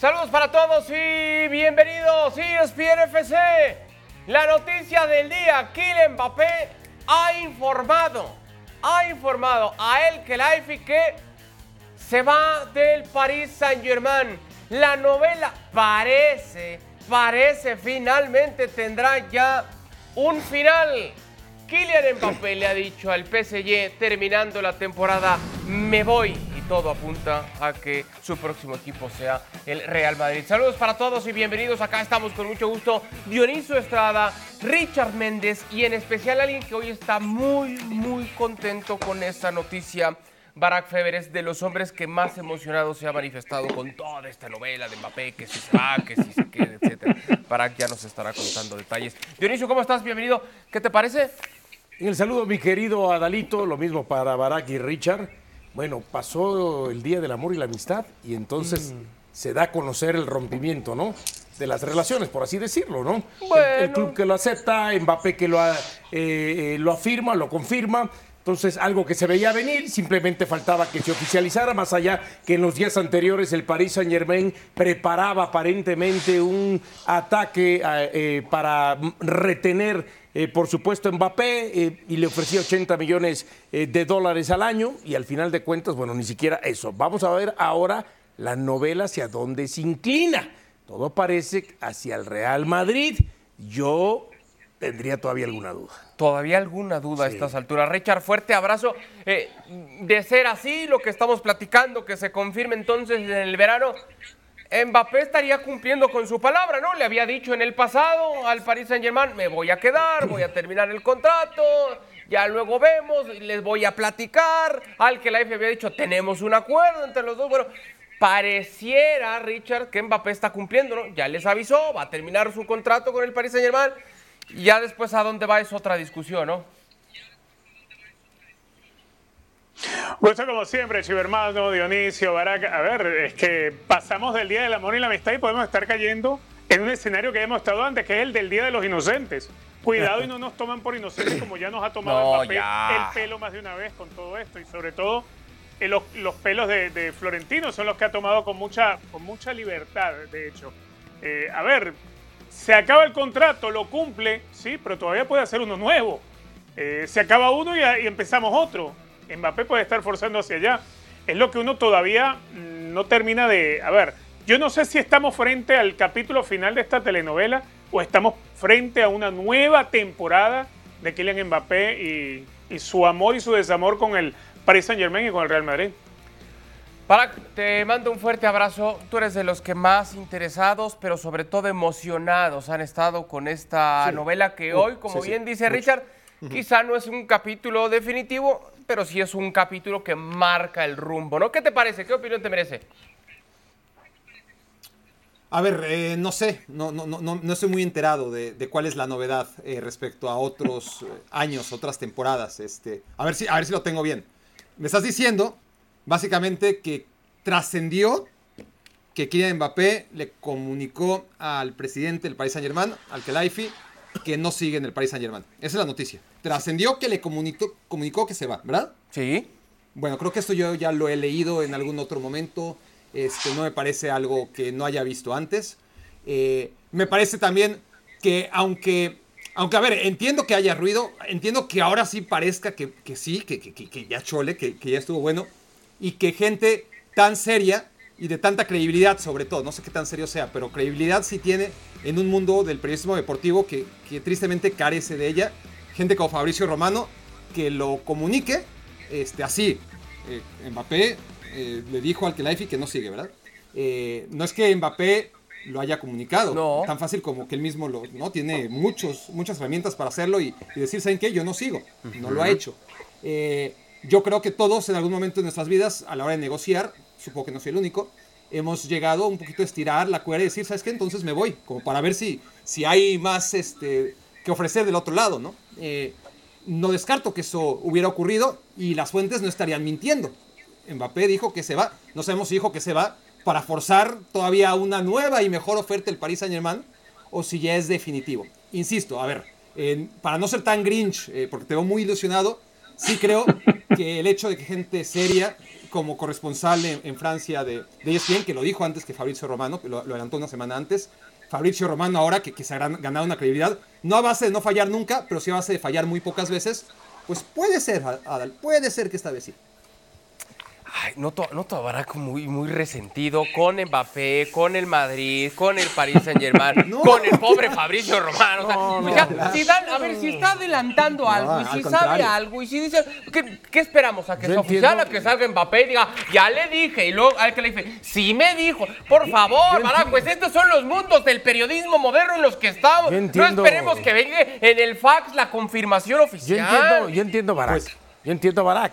Saludos para todos y bienvenidos. ESPN FC. La noticia del día, Kylian Mbappé ha informado, ha informado a El Khelaifi que se va del Paris Saint-Germain. La novela parece, parece finalmente tendrá ya un final. Kylian Mbappé le ha dicho al PSG terminando la temporada, me voy todo apunta a que su próximo equipo sea el Real Madrid. Saludos para todos y bienvenidos. Acá estamos con mucho gusto. Dionisio Estrada, Richard Méndez y en especial alguien que hoy está muy, muy contento con esta noticia. Barack Feber es de los hombres que más emocionado se ha manifestado con toda esta novela de Mbappé, que si se va, que si se queda, etc. Barack ya nos estará contando detalles. Dionisio, ¿cómo estás? Bienvenido. ¿Qué te parece? El saludo, mi querido Adalito, lo mismo para Barack y Richard. Bueno, pasó el Día del Amor y la Amistad y entonces se da a conocer el rompimiento, ¿no? De las relaciones, por así decirlo, ¿no? El- El, Bueno. club que lo acepta, Mbappé que lo, ha- eh, eh, lo afirma, lo confirma. Entonces, algo que se veía venir, simplemente faltaba que se oficializara, más allá que en los días anteriores el Paris Saint Germain preparaba aparentemente un ataque eh, para mm, retener, eh, por supuesto, Mbappé eh, y le ofrecía 80 millones eh, de dólares al año y al final de cuentas, bueno, ni siquiera eso. Vamos a ver ahora la novela hacia dónde se inclina. Todo parece hacia el Real Madrid. Yo tendría todavía alguna duda. Todavía alguna duda a estas alturas. Richard, fuerte abrazo. De ser así, lo que estamos platicando, que se confirme entonces en el verano, Mbappé estaría cumpliendo con su palabra, ¿no? Le había dicho en el pasado al Paris Saint Germain, me voy a quedar, voy a terminar el contrato, ya luego vemos, les voy a platicar. Al que la F había dicho, tenemos un acuerdo entre los dos. Bueno, pareciera, Richard, que Mbappé está cumpliendo, ¿no? Ya les avisó, va a terminar su contrato con el Paris Saint Germain. Y ya después a dónde va es otra discusión, ¿no? Gusto como siempre, Chivermano, Dionisio, Barack. A ver, es que pasamos del Día del Amor y la Amistad y podemos estar cayendo en un escenario que hemos estado antes, que es el del Día de los Inocentes. Cuidado y no nos toman por inocentes como ya nos ha tomado No, Mbappé ya. el pelo más de una vez con todo esto y sobre todo eh, los, los pelos de, de Florentino son los que ha tomado con mucha, con mucha libertad, de hecho. Eh, a ver, se acaba el contrato, lo cumple, sí, pero todavía puede hacer uno nuevo. Eh, se acaba uno y, y empezamos otro. Mbappé puede estar forzando hacia allá. Es lo que uno todavía mm, no termina de... A ver, yo no sé si estamos frente al capítulo final de esta telenovela o estamos frente a una nueva temporada de Kylian Mbappé y, y su amor y su desamor con el Paris Saint Germain y con el Real Madrid. Barack, te mando un fuerte abrazo. Tú eres de los que más interesados, pero sobre todo emocionados han estado con esta Sí. novela que Uh, hoy, como sí, sí, bien dice mucho. Richard, quizá no es un capítulo definitivo, pero sí es un capítulo que marca el rumbo, ¿no? ¿Qué te parece? ¿Qué opinión te merece? A ver, eh, no sé, no, no, no, no estoy muy enterado de, de cuál es la novedad eh, respecto a otros eh, años, otras temporadas. Este, a, ver si, a ver si lo tengo bien. Me estás diciendo, básicamente, que trascendió que Kylian Mbappé le comunicó al presidente del Paris Saint Germain, al Khelaifi, que no sigue en el Paris Saint Germain. Esa es la noticia. Trascendió que le comunicó, comunicó que se va, ¿verdad? Sí. Bueno, creo que esto yo ya lo he leído en algún otro momento. Este, no me parece algo que no haya visto antes. Eh, me parece también que aunque, aunque, a ver, entiendo que haya ruido, entiendo que ahora sí parezca que, que sí, que, que- que- ya chole, que, que ya estuvo bueno, y que gente tan seria y de tanta credibilidad sobre todo, no sé qué tan serio sea, pero credibilidad sí tiene en un mundo del periodismo deportivo que, que tristemente carece de ella. Gente como Fabricio Romano que lo comunique este, así. Eh, Mbappé eh, le dijo al Kelaifi que no sigue, ¿verdad? Eh, no es que Mbappé lo haya comunicado, No. tan fácil como que él mismo lo, ¿no? Tiene muchos, muchas herramientas para hacerlo y, y decir, ¿saben qué? Yo no sigo, no lo ha hecho. Eh, yo creo que todos en algún momento de nuestras vidas, a la hora de negociar, supongo que no soy el único, hemos llegado un poquito a estirar la cuerda y decir, ¿sabes qué? Entonces me voy, como para ver si, si hay más este, que ofrecer del otro lado, ¿no? Eh, no descarto que eso hubiera ocurrido y las fuentes no estarían mintiendo. Mbappé dijo que se va, no sabemos si dijo que se va para forzar todavía una nueva y mejor oferta del Paris Saint Germain o si ya es definitivo. Insisto, a ver, eh, para no ser tan grinch, eh, porque te veo muy ilusionado, sí creo que el hecho de que gente seria, como corresponsal en, Francia de, de ESPN, que lo dijo antes que Fabrizio Romano, que lo, adelantó una semana antes, Fabrizio Romano ahora que, que se ha ganado una credibilidad, no a base de no fallar nunca, pero sí a base de fallar muy pocas veces, pues puede ser, Adal, puede ser que esta vez sí. Ay, noto, noto a Barack muy, muy resentido con Mbappé, con el Madrid, con el Paris Saint Germain, No. con el pobre Fabricio Romano. O sea, No, ya, no. si dan- a ver, si está adelantando algo y si sabe algo y si dice, ¿qué, qué esperamos? ¿A que Yo sea oficial? ¿A que salga Mbappé y diga, ya le dije? Y luego al que le dice, sí me dijo. Por favor, Barack, pues estos son los mundos del periodismo moderno en los que estamos. Yo No esperemos que venga en el fax la confirmación Yo oficial. entiendo, yo entiendo Barak. Pues- yo entiendo Barak.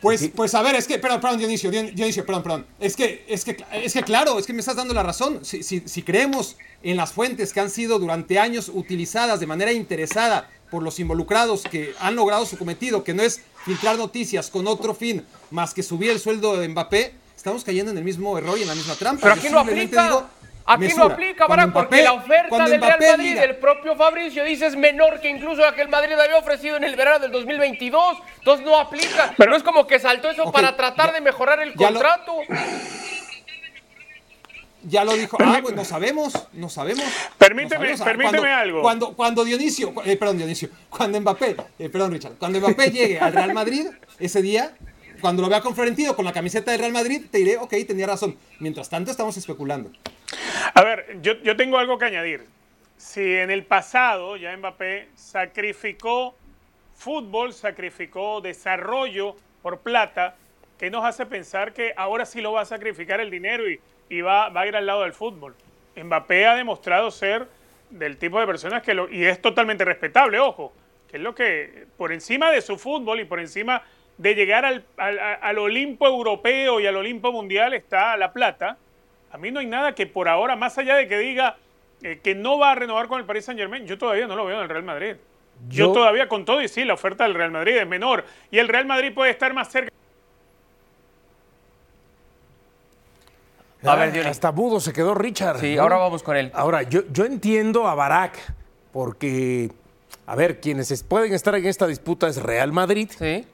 Pues, pues a ver, es que, perdón, perdón, Dionisio, Dion- Dionisio, perdón, perdón. Es que, es que, es que claro, es que me estás dando la razón. Si, si, si creemos en las fuentes que han sido durante años utilizadas de manera interesada por los involucrados que han logrado su cometido, que no es filtrar noticias con otro fin más que subir el sueldo de Mbappé, estamos cayendo en el mismo error y en la misma trampa. Pero Yo aquí no aplica. digo, Aquí mesura. no aplica, Barack, porque Mbappé- la oferta del Real Mbappé Madrid, diga- el propio Fabricio, dice es menor que incluso la que el Madrid había ofrecido en el verano del 2022. Entonces no aplica. Pero no es como que saltó eso para tratar ya- de mejorar el ya lo- contrato. Ya lo dijo. Ah, pues no sabemos, no sabemos. Permíteme- No sabemos. Ah, permíteme cuando, algo. Cuando, cuando Dionisio, eh, perdón, Dionisio, cuando Mbappé, eh, perdón, Richard, cuando Mbappé llegue al Real Madrid, ese día, cuando lo vea con Florentino con la camiseta del Real Madrid, te diré, ok, tenía razón. Mientras tanto, estamos especulando. A ver, yo, yo tengo algo que añadir. Si en el pasado ya Mbappé sacrificó fútbol, sacrificó desarrollo por plata, ¿qué nos hace pensar que ahora sí lo va a sacrificar el dinero y, y va, va a ir al lado del fútbol? Mbappé ha demostrado ser del tipo de personas que lo... Y es totalmente respetable, ojo, que es lo que por encima de su fútbol y por encima de llegar al, al- al Olimpo europeo y al Olimpo mundial está la plata. A mí no hay nada que por ahora, más allá de que diga eh, que no va a renovar con el Paris Saint Germain, yo todavía no lo veo en el Real Madrid. Yo, Yo- todavía con todo y sí, la oferta del Real Madrid es menor y el Real Madrid puede estar más cerca. A ver, Ah, Dionisio. Hasta mudo se quedó Richard. Sí, ¿no? ahora vamos con él. Ahora, yo, yo entiendo a Barak, porque, a ver, quienes es- pueden estar en esta disputa es Real Madrid Sí.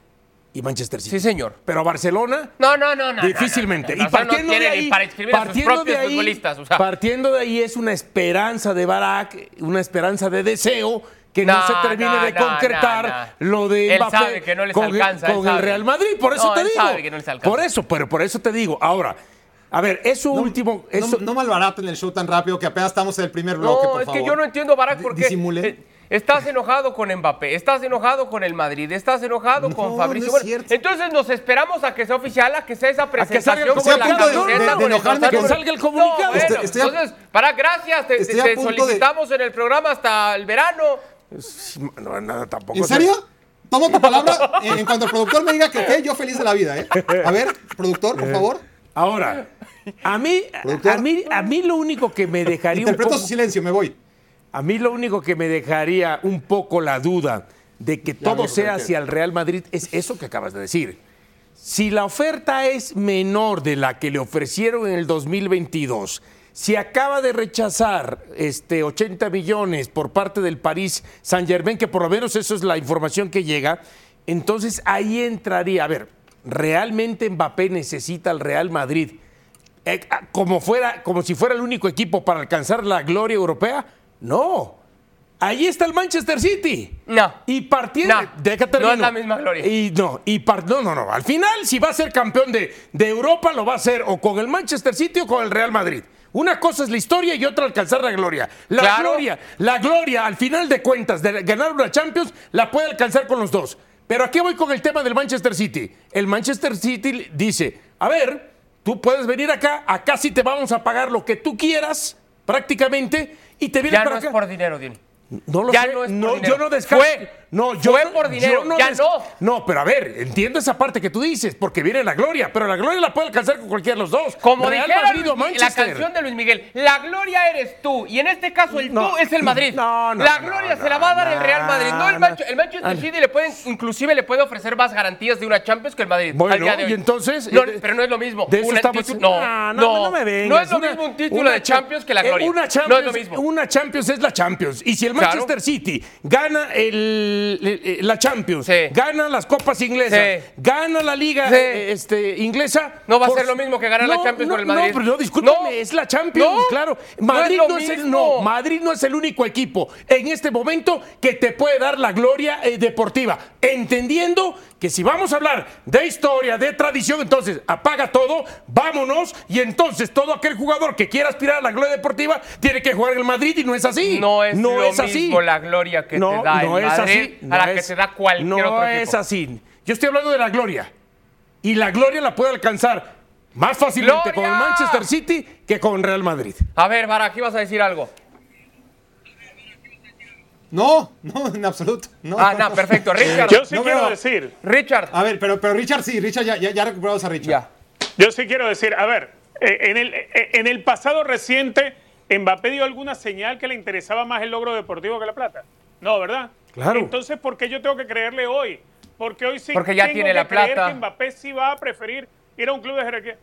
Y Manchester City. Sí, señor. Pero Barcelona, No, no, no, no. difícilmente. no, no, no. y partiendo de ahí, para inscribir a sus partiendo de ahí, futbolistas. O sea, partiendo de ahí es una esperanza de Barak, una esperanza de deseo que no, se termine de concretar lo de Él Mbappé sabe que no les con, alcanza, con el. Real Madrid. Por eso te digo. sabe que no les alcanza. Por eso, pero por eso te digo. Ahora, a ver, eso último. No, Eso, no malbaraten el show tan rápido que apenas estamos en el primer No, bloque, por es favor. que yo no entiendo, Barack, porque disimule. eh, estás enojado con Mbappé, estás enojado con el Madrid, estás enojado No, con Fabricio. no es Bueno, cierto. entonces nos esperamos a que sea oficial, a que sea esa que salga presentación comunicado. a con de el dorsal, que salga el comunicado. No, bueno, Estoy- estoy a- entonces, Barack, gracias, te, te punto de- solicitamos en el programa hasta el verano. no, nada, tampoco. ¿En serio? Tomo tu palabra en, en cuanto el productor me diga que ok, yo feliz de la vida, ¿eh? A ver, productor, Eh, por favor. Ahora, a mí, a mí, a mí lo único que me dejaría un poco, su silencio, me voy. a mí lo único que me dejaría un poco la duda de que todo dijo, sea hacia el Real Madrid es eso que acabas de decir. Si la oferta es menor de la que le ofrecieron en el 2022, si acaba de rechazar este 80 millones por parte del París Saint Germain, que por lo menos eso es la información que llega, entonces ahí entraría, a ver, ¿realmente Mbappé necesita al Real Madrid eh, ah, como, fuera, como si fuera el único equipo para alcanzar la gloria europea? No. Ahí está el Manchester City. No. Y partiendo. No, Déjate no es la misma gloria. Y no, y par- no, no, no. Al final, si va a ser campeón de, de Europa, lo va a hacer o con el Manchester City o con el Real Madrid. Una cosa es la historia y otra alcanzar la gloria. La Claro. gloria, la gloria, al final de cuentas, de ganar una Champions, la puede alcanzar con los dos. Pero aquí voy con el tema del Manchester City. El Manchester City dice, a ver, tú puedes venir acá, acá sí te vamos a pagar lo que tú quieras, prácticamente, y te vienes Ya para no es por dinero, Dini. No lo Ya sé. no es no, yo no descarto. Fue. No, yo Fue no- por dinero, yo ya no. No, pero a ver, entiendo esa parte que tú dices, porque viene la gloria, pero la gloria la puede alcanzar con cualquiera de los dos. Como Real dijera Madrid la Manchester. canción de Luis Miguel, la gloria eres tú. Y en este caso el No. tú es el Madrid. No, no, la no, gloria no, se la va a dar el no, Real Madrid. No el, no. Manche- el Manchester. City le pueden, inclusive le puede ofrecer más garantías de una Champions que el Madrid. Bueno, al día de hoy. y entonces, No, eh, pero no es lo mismo. De eso Una estamos- título- no, no, no, no me vengas. No es lo mismo un título de cha- Champions que la eh, gloria. Una no Champions, es lo mismo. Una Champions es la Champions. Y si el Claro. Manchester City gana el- el- la Champions, Sí. gana las copas inglesas, Sí. gana la liga Sí. eh, este, inglesa. No va a por- ser lo mismo que ganar la Champions no, con el Madrid. No, pero no, discúlpame, No. es la Champions, No. claro. No Madrid es no es, el, no, Madrid no es el único equipo en este momento que te puede dar la gloria eh, deportiva, entendiendo que si vamos a hablar de historia, de tradición, entonces apaga todo, vámonos y entonces todo aquel jugador que quiera aspirar a la gloria deportiva tiene que jugar en el Madrid y no es así. No es lo así. Mismo la gloria que no, te da no el es Madrid así, a no la que te da cualquier no otro equipo. es así. Yo estoy hablando de la gloria. Y la gloria la puede alcanzar más fácilmente con el. Manchester City que con Real Madrid. A ver, Vara, aquí vas a decir algo. No, no, en absoluto. No. Ah, no, perfecto. Richard. Yo sí No quiero decir, Richard. A ver, pero, pero Richard sí, Richard ya, ya, ya recuperamos a Richard. Ya. yo sí quiero decir, a ver, eh, en el, eh, en el pasado reciente, Mbappé dio alguna señal que le interesaba más el logro deportivo que la plata. No, ¿verdad? Claro. Entonces, ¿por qué yo tengo que creerle hoy? Porque hoy sí Porque ya tengo tiene que la creer plata. que Mbappé sí va a preferir ir a un club de jerarquía.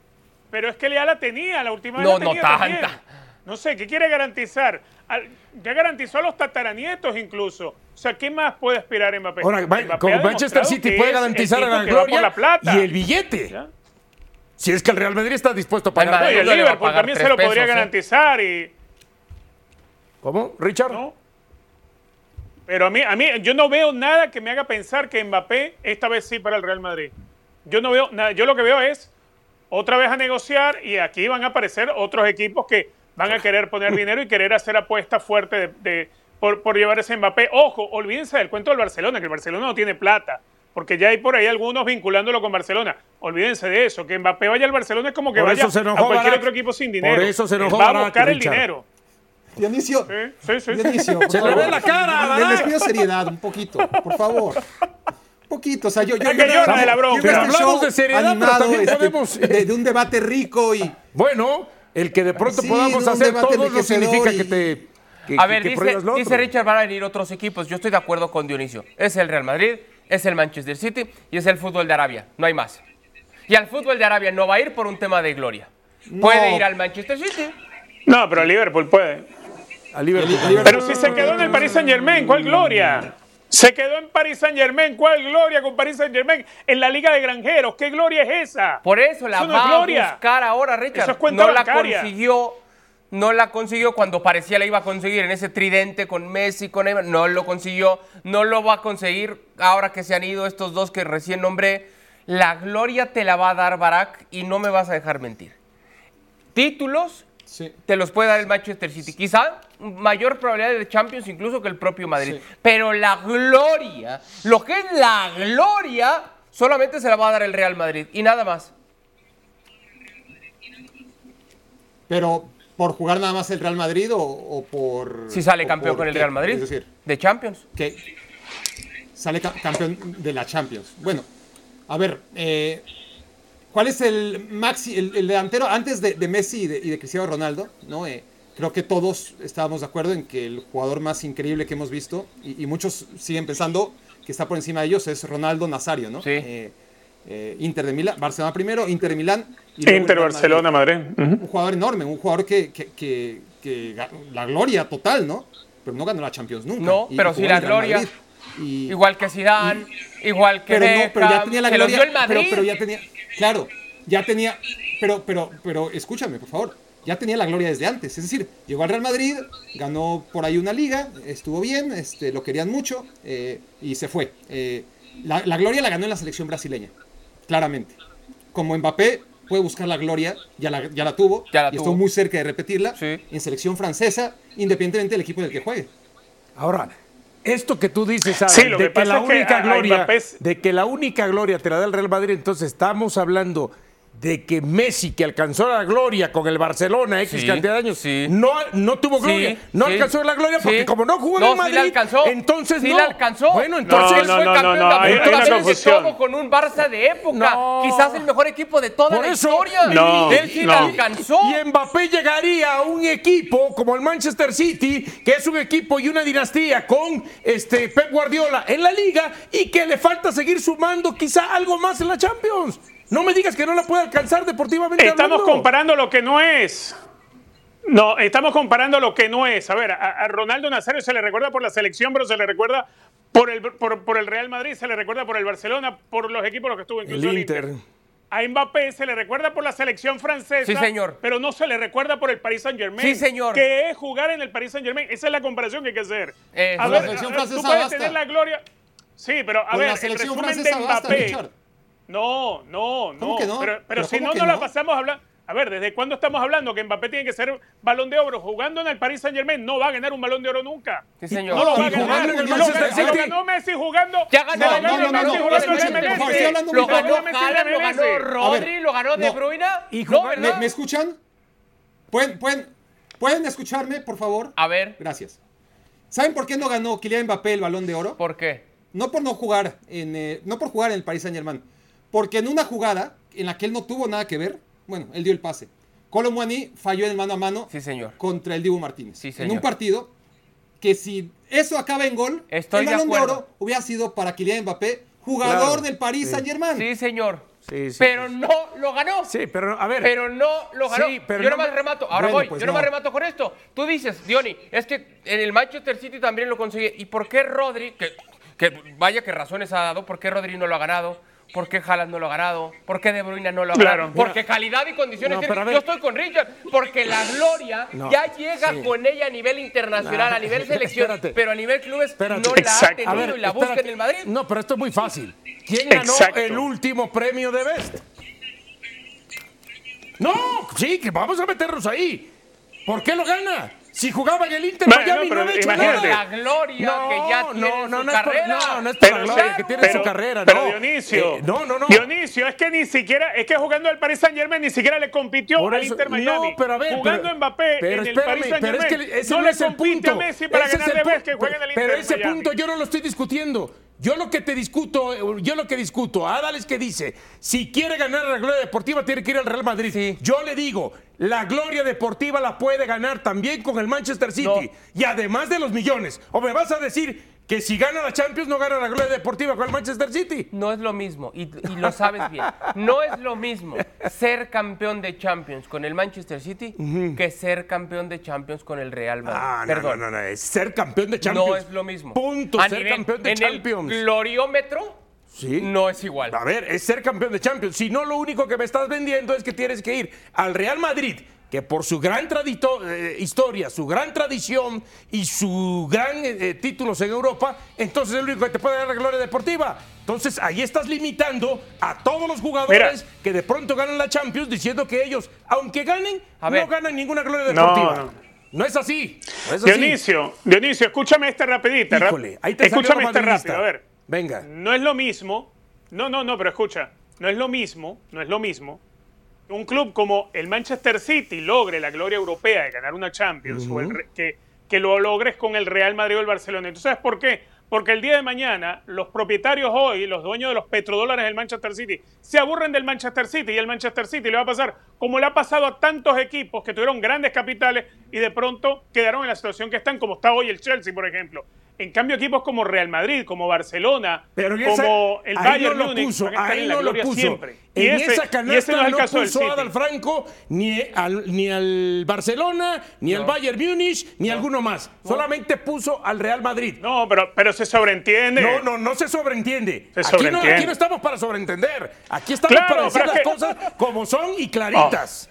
Pero es que ya la tenía, la última vez No, la no tenía también. tanta. No sé, ¿qué quiere garantizar? Al- ya garantizó a los tataranietos incluso. O sea, ¿qué más puede aspirar Mbappé? Ahora, Mbappé con Manchester City puede garantizar tipo la gloria la plata. y el billete. ¿Ya? Si es que el Real Madrid está dispuesto a pagar. Y el Liverpool también se lo podría pesos, ¿eh? garantizar y ¿Cómo, Richard? ¿no? Pero a mí, a mí, yo no veo nada que me haga pensar que Mbappé esta vez sí para el Real Madrid. Yo no veo nada. Yo lo que veo es otra vez a negociar y aquí van a aparecer otros equipos que van a querer poner dinero y querer hacer apuestas fuertes de, de- por, por llevar ese Mbappé. Ojo, olvídense del cuento del Barcelona, que el Barcelona no tiene plata. Porque ya hay por ahí algunos vinculándolo con Barcelona. Olvídense de eso. Que Mbappé vaya al Barcelona es como que Por vaya a cualquier Barak. otro equipo sin dinero. Por eso se enojó Él va a Barak, buscar el Richard. dinero. Dionisio, Sí, sí, sí. Dionisio, por Se le ve la cara, Les Barak. pido seriedad, un poquito, por favor. Un poquito, o sea, yo, yo, Es que yo- yo- de la bronca. Pero este hablamos de seriedad, pero animado, también este, podemos- de, de un debate rico y Bueno, el que de pronto Sí, podamos un hacer debate todo no significa y- que te. que- A ver, que dice, dice. Richard, van a venir otros equipos. Yo estoy de acuerdo con Dionisio. Es el Real Madrid, es el Manchester City y es el fútbol de Arabia. No hay más. Y al fútbol de Arabia no va a ir por un tema de gloria. Puede ir al Manchester City. No, pero Liverpool puede. A Liverpool. Pero si se quedó en el Paris Saint Germain, ¿cuál gloria? Se quedó en Paris Saint Germain, ¿cuál gloria con Paris Saint Germain? En la Liga de Granjeros, ¿qué gloria es esa? Por eso la Eso no va es a gloria. buscar ahora, Richard. Eso es cuenta no la consiguió. No la consiguió cuando parecía la iba a conseguir en ese tridente con Messi, con Neymar. No lo consiguió. No lo va a conseguir ahora que se han ido estos dos que recién nombré. La gloria te la va a dar Barak y no me vas a dejar mentir. Títulos Sí. te los puede dar el Manchester City. Quizá mayor probabilidad de Champions incluso que el propio Madrid. Sí. Pero la gloria, lo que es la gloria, solamente se la va a dar el Real Madrid y nada más. Pero por jugar nada más el Real Madrid o, o por Si sale campeón con el? Real Madrid Es decir, de Champions. que sale ca- campeón de la Champions. Bueno, a ver, eh, ¿cuál es el maxi, el, el delantero antes de, de Messi y de, y de Cristiano Ronaldo? ¿no? Eh, creo que todos estábamos de acuerdo en que el jugador más increíble que hemos visto, y, y muchos siguen pensando que está por encima de ellos, es Ronaldo Nazario, ¿no? Sí. Eh, Inter de Milán, Barcelona primero, Inter de Milán. Inter, Madrid Barcelona, Madrid. Un jugador enorme, un jugador que, que, que- la gloria total, ¿no? Pero no ganó la Champions nunca. No, Y- pero sí la gloria. Y- Igual que Zidane, igual que pero no, pero ya tenía la gloria. dio el Madrid. Pero, pero ya tenía, claro, ya tenía, pero, pero, pero escúchame, por favor, ya tenía la gloria desde antes. Es decir, llegó al Real Madrid, ganó por ahí una liga, estuvo bien, este, lo querían mucho eh, y se fue. Eh, la, la gloria la ganó en la selección brasileña, claramente. Como Mbappé puede buscar la gloria, ya la, ya la tuvo, Ya la y tuvo. estuvo muy cerca de repetirla Sí. en selección francesa, independientemente del equipo en el que juegue. Ahora, esto que tú dices, Sí, de que la que única gloria, de que la única gloria te la da el Real Madrid, entonces estamos hablando de que Messi, que alcanzó la gloria con el Barcelona X Sí, cantidad de años, sí. no, no tuvo Sí, gloria, no sí, alcanzó la gloria porque sí. como no jugó en No, Madrid, la alcanzó. entonces sí no. la alcanzó. Bueno, entonces Él No, fue no, campeón no, de una todo con un Barça de época. No. Quizás el mejor equipo de toda Por la eso, historia. No, Él sí no. la alcanzó. Y Mbappé llegaría a un equipo como el Manchester City, que es un equipo y una dinastía con este Pep Guardiola en la liga y que le falta seguir sumando quizá algo más en la Champions. No me digas que no la puede alcanzar deportivamente Estamos hablando. comparando lo que no es. No, estamos comparando lo que no es. A ver, a, a Ronaldo Nazario se le recuerda por la selección, pero se le recuerda por el, por, por el Real Madrid, se le recuerda por el Barcelona, por los equipos en los que estuvo incluso El el Inter. A Mbappé se le recuerda por la selección francesa, Sí, señor. pero no se le recuerda por el Paris Saint Germain. Sí, señor. Que es jugar en el Paris Saint Germain. Esa es la comparación que hay que hacer. Eh, a la ver, selección a ver, tú francesa puedes basta. tener la gloria. Sí, pero a Con ver, la el resumen francesa de Mbappé. No, no, no. ¿Cómo que no? Pero, pero ¿Pero si no, no la no? pasamos hablando. A ver, ¿desde cuándo estamos hablando que Mbappé tiene que ser balón de oro? Jugando en el Paris Saint Germain no va a ganar un balón de oro nunca. Sí, señor. No lo va a ganar. en el Lo lo ganó Messi jugando. Ya ganó, no, ganó no, no, Messi no, jugando en escuchen, MLS. Lo ganó Jugando Messi en Haaland, lo ganó Rodri, lo ganó De no. Bruyne. No. ¿Me, me escuchan? ¿Pueden, pueden, ¿Pueden escucharme, por favor? A ver, Gracias. ¿Saben por qué no ganó Kylian Mbappé el Balón de Oro? ¿por qué? No por no jugar en, eh, no por jugar en el Paris Saint Germain, porque en una jugada en la que él no tuvo nada que ver, bueno, él dio el pase. Colomwani falló en el mano a mano Sí, señor. contra el Dibu Martínez. Sí, en señor. un partido que si eso acaba en gol, Estoy el de Balón de. Oro hubiera sido para Kylian Mbappé, jugador Claro, del Paris sí. Saint Germain. Sí, señor. Sí, sí, pero sí. no lo ganó. Sí, pero a ver. Pero no lo ganó. Sí, pero yo no nomás me- remato. Ahora Bueno, voy. pues yo no. remato con esto. Tú dices, Diony, es que en el Manchester City también lo consigue. ¿Y por qué Rodri, que, que vaya que razones ha dado, por qué Rodri no lo ha ganado? ¿Por qué Haaland no lo ha ganado? ¿Por qué De Bruyne no lo ha Claro. ganado? Porque calidad y condiciones. No. Yo estoy con Richard. Porque la gloria No, ya llega sí. con ella a nivel internacional, No, a nivel selección. espérate. Pero a nivel clubes Espérate. no la ha tenido ver, y la busca espérate. en el Madrid. No, pero esto es muy fácil. ¿Quién ganó Exacto. el último premio de Best? No, sí, que vamos a meternos ahí. ¿Por qué lo gana? Si jugaba en el Inter Bueno, Miami pero no había hecho imagínate. nada. La gloria No, que ya tiene no, no, su no es por- carrera. no, no es por la Pero, gloria que tiene en su carrera, pero no. Dionisio, Eh, no, no, no. Dionisio, es que ni siquiera, es que jugando al Paris Saint Germain ni siquiera le compitió Por al eso- Inter Miami. No, pero a ver, jugando pero- Mbappé pero en el espérame, Paris Saint pero es Germain, que ese no, no, le es el compite punto. a Messi para Ese es ganarle el vez punto. que juega en el Inter Pero ese Miami. punto yo no lo estoy discutiendo. Yo lo que te discuto, yo lo que discuto, Adal es que dice, si quiere ganar la gloria deportiva tiene que ir al Real Madrid. Sí. Yo le digo, la gloria deportiva la puede ganar también con el Manchester City. No. Y además de los millones. O me vas a decir que si gana la Champions no gana la gloria deportiva con el Manchester City. No es lo mismo, y, y lo sabes bien. No es lo mismo ser campeón de Champions con el Manchester City que ser campeón de Champions con el Real Madrid. Ah, no, Perdón. no, no, no, es ser campeón de Champions. No es lo mismo. Punto, A ser nivel- campeón de en Champions. el gloriómetro Sí. no es igual. A ver, es ser campeón de Champions. Si no, lo único que me estás vendiendo es que tienes que ir al Real Madrid, que por su gran tradito- eh, historia, su gran tradición y su gran eh, eh, títulos en Europa, entonces es el único que te puede dar la gloria deportiva. Entonces ahí estás limitando a todos los jugadores Mira. que de pronto ganan la Champions diciendo que ellos, aunque ganen, A ver. no ganan ninguna gloria No, deportiva. no. No, es así. no es así. Dionisio, Dionisio, escúchame este rapidito. rap- Híjole, ahí te escúchame este madridista. rápido, a ver. Venga. No es lo mismo. No, no, no, pero escucha. No es lo mismo, no es lo mismo. Un club como el Manchester City logre la gloria europea de ganar una Champions o el que, que lo logres con el Real Madrid o el Barcelona. ¿Tú sabes por qué? Porque el día de mañana los propietarios hoy, los dueños de los petrodólares del Manchester City, se aburren del Manchester City y el Manchester City le va a pasar como le ha pasado a tantos equipos que tuvieron grandes capitales y de pronto quedaron en la situación que están, como está hoy el Chelsea, por ejemplo. En cambio, equipos como Real Madrid, como Barcelona, Pero en esa- como el ahí Bayern no lo Múnich, puso, van a estar ahí en la no lo gloria puso. siempre. En y ese, esa y canasta ese no es el no caso del puso City. Adal Franco ni al, ni al Barcelona, ni al Bayern Múnich, ni alguno más. Solamente puso al Real Madrid. No, pero, pero se sobreentiende. No, no, no se sobreentiende. Se aquí, no, aquí no estamos para sobreentender. Aquí estamos Claro, para decir las que- cosas como son y claritas.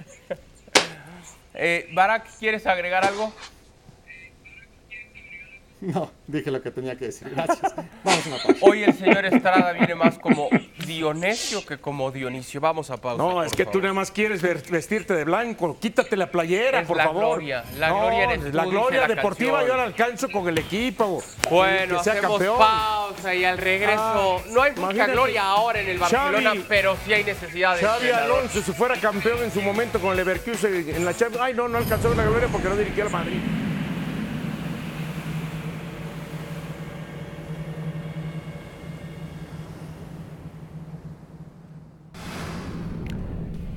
Eh, Barak, ¿quieres agregar algo? No, dije lo que tenía que decir. Gracias. Vamos a una pausa. Hoy el señor Estrada viene más como Dionisio que como Dionisio. Vamos a pausa. No, es que tú favor. nada más quieres ver- vestirte de blanco. Quítate la playera, Es por la favor. gloria, la No, gloria eres tú, La gloria la deportiva canción. yo la alcanzo con el equipo. Bueno, que sea hacemos campeón. pausa y al regreso. Ah, no hay mucha gloria ahora en el Barcelona, Xavi- pero sí hay necesidad de. Xavi. Alonso, si fuera campeón en su momento con el Leverkusen en la Champions, ay no, no alcanzó la gloria porque no dirigió al Madrid.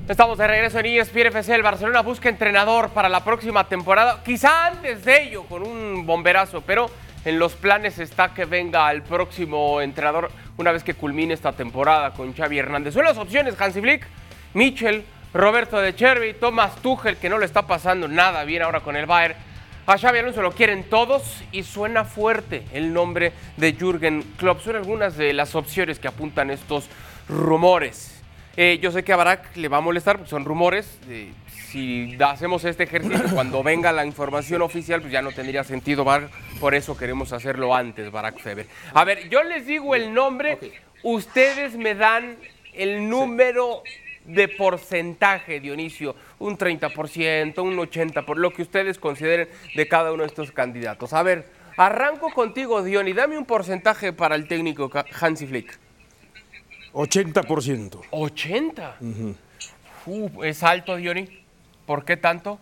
Estamos de regreso en ESPN FC. El Barcelona busca entrenador para la próxima temporada. Quizá antes de ello, con un bomberazo, pero en los planes está que venga el próximo entrenador una vez que culmine esta temporada con Xavi Hernández. Son las opciones: Hansi Flick, Mitchell, Roberto de Chervi, Thomas Tuchel, que no le está pasando nada bien ahora con el Bayern. A Xavi Alonso lo quieren todos y suena fuerte el nombre de Jürgen Klopp. Son algunas de las opciones que apuntan estos rumores. Eh, yo sé que a Barack le va a molestar porque son rumores. Eh, si hacemos este ejercicio cuando venga la información oficial, pues ya no tendría sentido, Barack. Por eso queremos hacerlo antes, Barack Feber. A ver, yo les digo el nombre, ustedes me dan el número de porcentaje, Dionisio, un 30%, un 80%, por lo que ustedes consideren de cada uno de estos candidatos. A ver, arranco contigo, Diony, dame un porcentaje para el técnico Hansi Flick. 80%. 80. Uh, es alto, Diony. ¿Por qué tanto?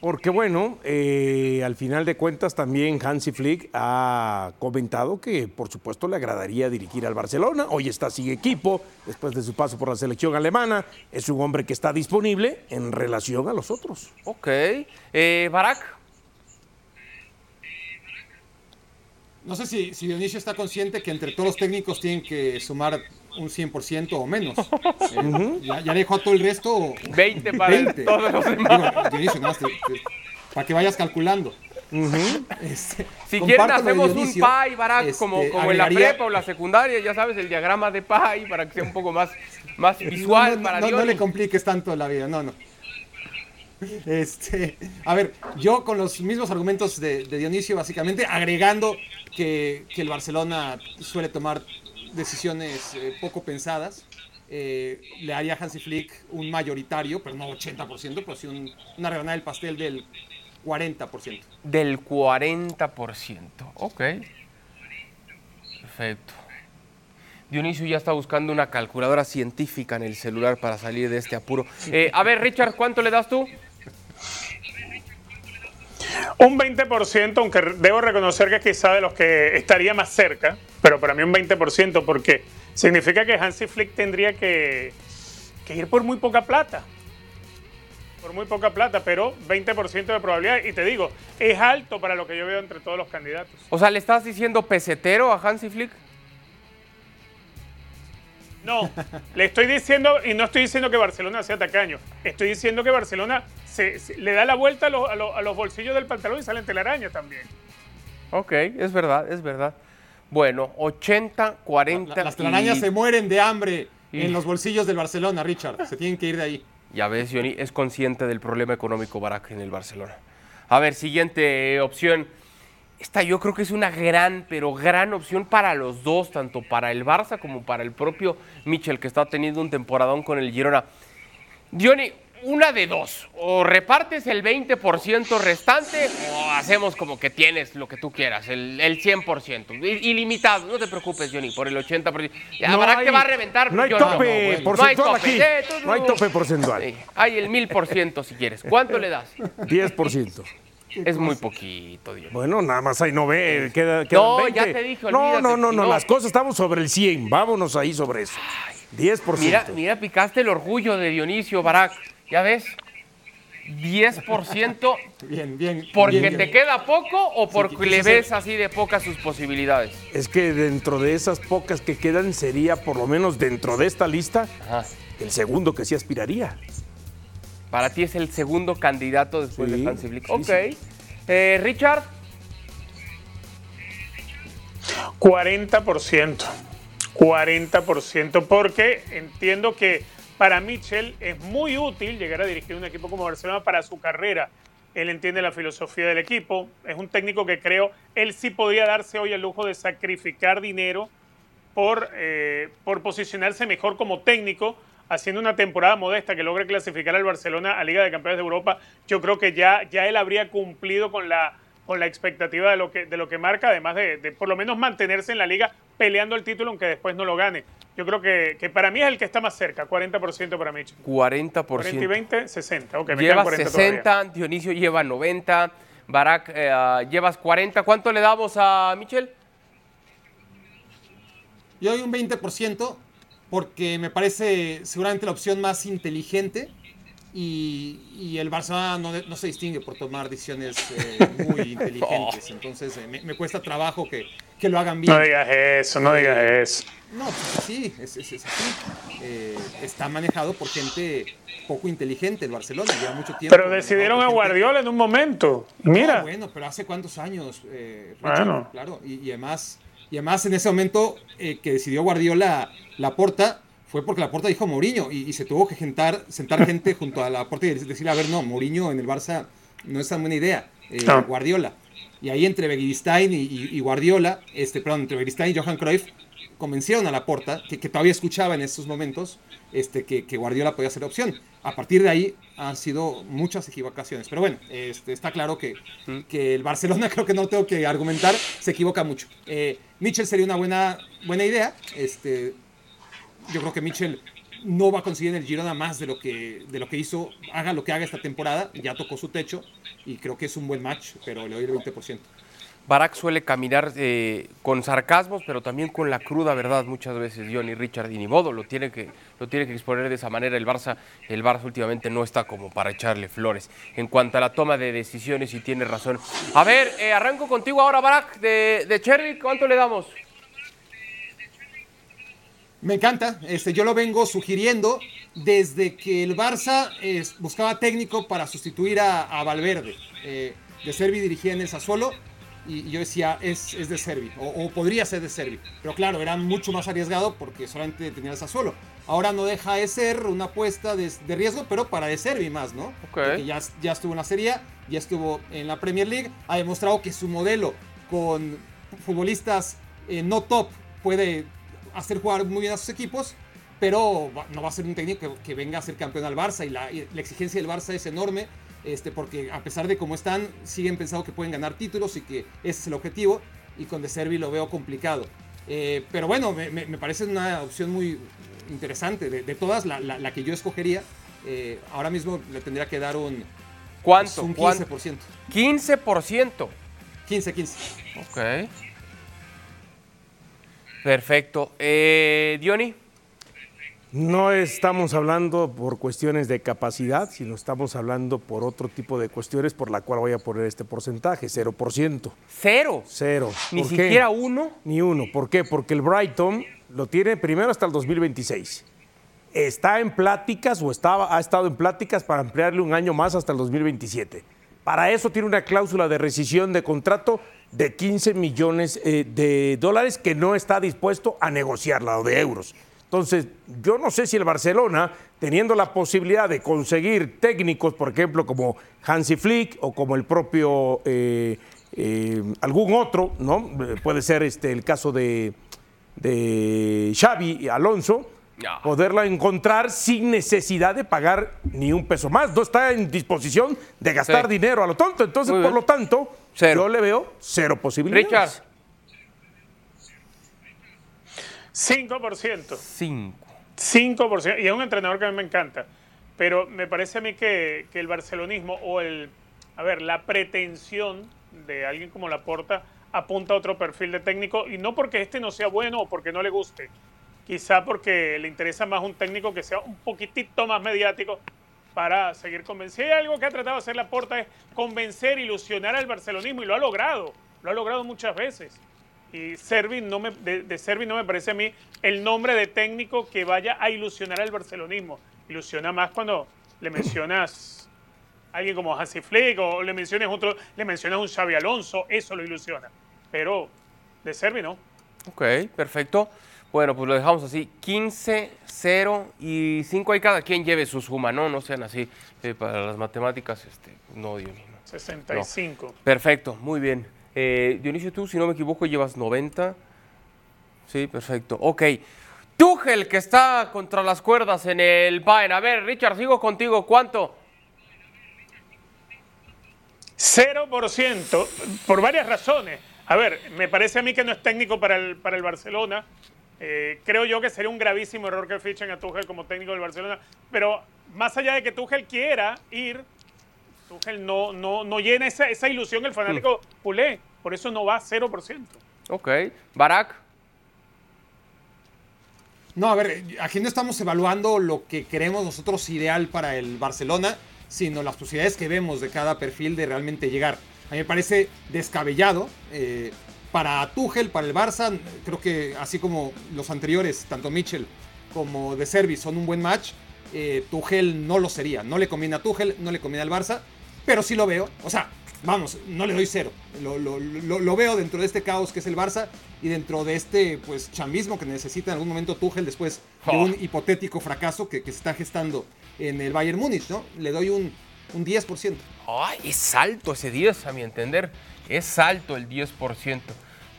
Porque bueno, eh, al final de cuentas también Hansi Flick ha comentado que por supuesto le agradaría dirigir al Barcelona. Hoy está sin equipo después de su paso por la selección alemana. Es un hombre que está disponible en relación a los otros. Ok. Eh, Barak. No sé si, si Dionisio está consciente que entre todos los técnicos tienen que sumar un 100% o menos. Eh, ya, ya dejó a todo el resto. 20 para el- 20. todos los demás. Digo, Dionisio, más te- te- para que vayas calculando. Este, Si quieren hacemos un pie, Barak, este, como, como en la prepa o la secundaria, ya sabes, el diagrama de pie para que sea un poco más, más visual no, no, para no, no le compliques tanto la vida, no, no. Este, a ver, yo con los mismos argumentos de, de Dionisio, básicamente, agregando que, que el Barcelona suele tomar decisiones eh, poco pensadas, eh, le haría a Hansi Flick un mayoritario, pero no 80%, pero sí un- una rebanada del pastel del 40%. Del 40%. Ok. Perfecto. Dionisio ya está buscando una calculadora científica en el celular para salir de este apuro. Eh, a ver, Richard, ¿cuánto le das tú? Un 20%, aunque debo reconocer que es quizá de los que estaría más cerca, pero para mí un 20% porque significa que Hansi Flick tendría que, que ir por muy poca plata. Por muy poca plata, pero 20% de probabilidad. Y te digo, es alto para lo que yo veo entre todos los candidatos. O sea, ¿le estás diciendo pesetero a Hansi Flick? No, le estoy diciendo, y no estoy diciendo que Barcelona sea tacaño, estoy diciendo que Barcelona se- se- le da la vuelta a, los- a los- a los bolsillos del pantalón y salen telarañas también. Ok, es verdad, es verdad. Bueno, 80, 40 La- las telarañas y- se mueren de hambre y- en los bolsillos del Barcelona, Richard. Se tienen que ir de ahí. Ya ves, Johnny, es consciente del problema económico Barak en el Barcelona. A ver, siguiente opción. Esta yo creo que es una gran, pero gran opción para los dos, tanto para el Barça como para el propio Michel, que está teniendo un temporadón con el Girona. Johnny, una de dos. O repartes el 20% restante o hacemos como que tienes lo que tú quieras, el, el 100%. I- Ilimitado, no te preocupes, Johnny, por el 80%. Ya, Barak hay- te va a reventar. No hay yo tope bueno. No hay porcentual tope. aquí. Eh, tú No hay tope porcentual. Sí, hay el mil por ciento si quieres. ¿Cuánto le das? 10%. Es muy poquito, Dios. Bueno, nada más hay no ve, queda, quedan No, 20. ya te dije, No, no, no, no, no- las cosas estamos sobre el 100. Vámonos ahí sobre eso. 10%. Mira, mira, picaste el orgullo de Dionisio Barak. ¿Ya ves? 10% Bien, bien. porque bien, te bien. queda poco o porque le ves así de pocas sus posibilidades. Es que dentro de esas pocas que quedan sería, por lo menos dentro de esta lista, Ajá. el segundo que sí aspiraría. Para ti es el segundo candidato después Sí, de Hansi Flick. sí, ok. sí. Eh, Richard, 40%. 40%, porque entiendo que para Mitchell es muy útil llegar a dirigir un equipo como Barcelona para su carrera. Él entiende la filosofía del equipo, es un técnico que creo él sí podría darse hoy el lujo de sacrificar dinero por, eh, por posicionarse mejor como técnico, haciendo una temporada modesta que logre clasificar al Barcelona a Liga de Campeones de Europa. Yo creo que ya, ya él habría cumplido con la, con la expectativa de lo que, de lo que marca, además de, de por lo menos mantenerse en la liga peleando el título, aunque después no lo gane. Yo creo que, que para mí es el que está más cerca, 40% para Mitchell. 40%. 40 y 20, 60. Ok, me quedan Llevas 40 60, todavía. Dionisio lleva 90, Barak eh, llevas 40. ¿Cuánto le damos a Michel? Yo doy un 20% porque me parece seguramente la opción más inteligente y, y el Barça no, no se distingue por tomar decisiones eh, muy inteligentes. Entonces eh, me, me cuesta trabajo que, que lo hagan bien. No digas eso, no digas eso. No, pues sí, es, es- es así. Eh, está manejado por gente poco inteligente el Barcelona, lleva mucho tiempo. Pero decidieron a Guardiola en un momento. Mira, bueno, pero hace cuántos años, eh, Richard? Bueno. claro. Y, y además, y además en ese momento eh, que decidió Guardiola la porta fue porque la porta dijo Mourinho y, y se tuvo que sentar, sentar gente junto a la porta y decirle, a ver, no, Mourinho en el Barça no es tan buena idea, eh. Guardiola. Y ahí entre Begiristain y, y- y Guardiola, este, perdón, entre Begiristain y Johan Cruyff, convencieron a la porta, que, que todavía escuchaba en estos momentos, este, que, que Guardiola podía ser opción. A partir de ahí han sido muchas equivocaciones. Pero bueno, este, está claro que, que el Barcelona, creo que no tengo que argumentar, se equivoca mucho. Eh, Mitchell sería una buena, buena idea. Este, yo creo que Mitchell no va a conseguir en el Girona más de lo que de lo que hizo, haga lo que haga esta temporada, ya tocó su techo y creo que es un buen match, pero le doy el 20%. Barak suele caminar eh, con sarcasmos, pero también con la cruda verdad muchas veces, Johnny Richard, y ni modo, lo tiene, que, lo tiene que exponer de esa manera. El Barça, el Barça últimamente no está como para echarle flores. En cuanto a la toma de decisiones, y tiene razón. A ver, eh, arranco contigo ahora, Barak, de, de Cherry, ¿cuánto le damos? Me encanta, este, yo lo vengo sugiriendo desde que el Barça buscaba técnico para sustituir a, a Valverde. Eh, de Servi dirigía en el Sassuolo y, y yo decía, es, es de Servi, o, o podría ser de Servi. Pero claro, era mucho más arriesgado porque solamente tenía el Sassuolo. Ahora no deja de ser una apuesta de, de riesgo, pero para de Servi más, ¿no? Porque ya, ya estuvo en la Serie ya estuvo en la Premier League, ha demostrado que su modelo con futbolistas eh, no top puede hacer jugar muy bien a sus equipos, pero no va a ser un técnico que, que venga a ser campeón al Barça y la, y la exigencia del Barça es enorme, este, porque a pesar de cómo están, siguen pensando que pueden ganar títulos y que ese es el objetivo, y con De Servi lo veo complicado. Eh, pero bueno, me, parece una opción muy interesante, de, de todas, la, la- la que yo escogería, eh, ahora mismo le tendría que dar un, ¿Cuánto? un ¿Cuánto? 15%. 15%. 15, 15. Ok. Perfecto. Eh, Diony. No estamos hablando por cuestiones de capacidad, sino estamos hablando por otro tipo de cuestiones por la cual voy a poner este porcentaje, 0%. Cero. Cero. Ni siquiera uno. Ni uno. ¿Por qué? Porque el Brighton lo tiene primero hasta el 2026. Está en pláticas o estaba, ha estado en pláticas para ampliarle un año más hasta el 2027. Para eso tiene una cláusula de rescisión de contrato de 15 millones eh, de dólares que no está dispuesto a negociarla o de euros. Entonces, yo no sé si el Barcelona, teniendo la posibilidad de conseguir técnicos, por ejemplo, como Hansi Flick o como el propio eh, eh, algún otro, ¿no? Puede ser este, el caso de, de Xavi y Alonso, No. poderla encontrar sin necesidad de pagar ni un peso más. No está en disposición de gastar Sí. dinero a lo tonto. Entonces, por lo tanto, Cero. yo le veo cero posibilidades. Richard. 5%. 5. 5%. Y es un entrenador que a mí me encanta. Pero me parece a mí que, que el barcelonismo o el, a ver, la pretensión de alguien como Laporta apunta a otro perfil de técnico y no porque este no sea bueno o porque no le guste, quizá porque le interesa más un técnico que sea un poquitito más mediático para seguir convenciendo. Si hay algo que ha tratado de hacer Laporta es convencer, ilusionar al barcelonismo y lo ha logrado, lo ha logrado muchas veces. Y Servi no me, de, de no me parece a mí el nombre de técnico que vaya a ilusionar al barcelonismo. Ilusiona más cuando le mencionas a alguien como Hansi Flick o le mencionas otro, le mencionas un Xavi Alonso, eso lo ilusiona. Pero de Servi no. Ok, perfecto. Bueno, pues lo dejamos así. 15, 0 y 5 ahí cada quien lleve su suma, ¿no? No sean así. eh, para las matemáticas, este, no, Dionisio. no. 65. Perfecto, muy bien. Eh, Dionisio, tú, si no me equivoco, llevas 90. Sí, perfecto. Ok. Tuchel, que está contra las cuerdas en el Bayern. A ver, Richard, sigo contigo. ¿Cuánto? 0% por varias razones. A ver, me parece a mí que no es técnico para el, para el Barcelona. Eh, creo yo que sería un gravísimo error que fichen a Tuchel como técnico del Barcelona. Pero más allá de que Tuchel quiera ir, Tuchel no, no, no llena esa, esa ilusión el fanático culé. Por eso no va a 0%. Ok. Barak. No, a ver, aquí no estamos evaluando lo que queremos nosotros ideal para el Barcelona, sino las posibilidades que vemos de cada perfil de realmente llegar. A mí me parece descabellado. eh, para Tuchel, para el Barça, creo que así como los anteriores, tanto Mitchell como De Servi son un buen match, eh, Tuchel no lo sería. No le conviene a Tuchel, no le conviene al Barça, pero sí lo veo. O sea, vamos, no le doy cero. Lo, lo- lo- lo veo dentro de este caos que es el Barça y dentro de este pues chambismo que necesita en algún momento Tuchel después de Oh. un hipotético fracaso que, que se está gestando en el Bayern Múnich, ¿no? Le doy un, un 10%. Ay, es alto ese 10, a mi entender. Es alto el 10%.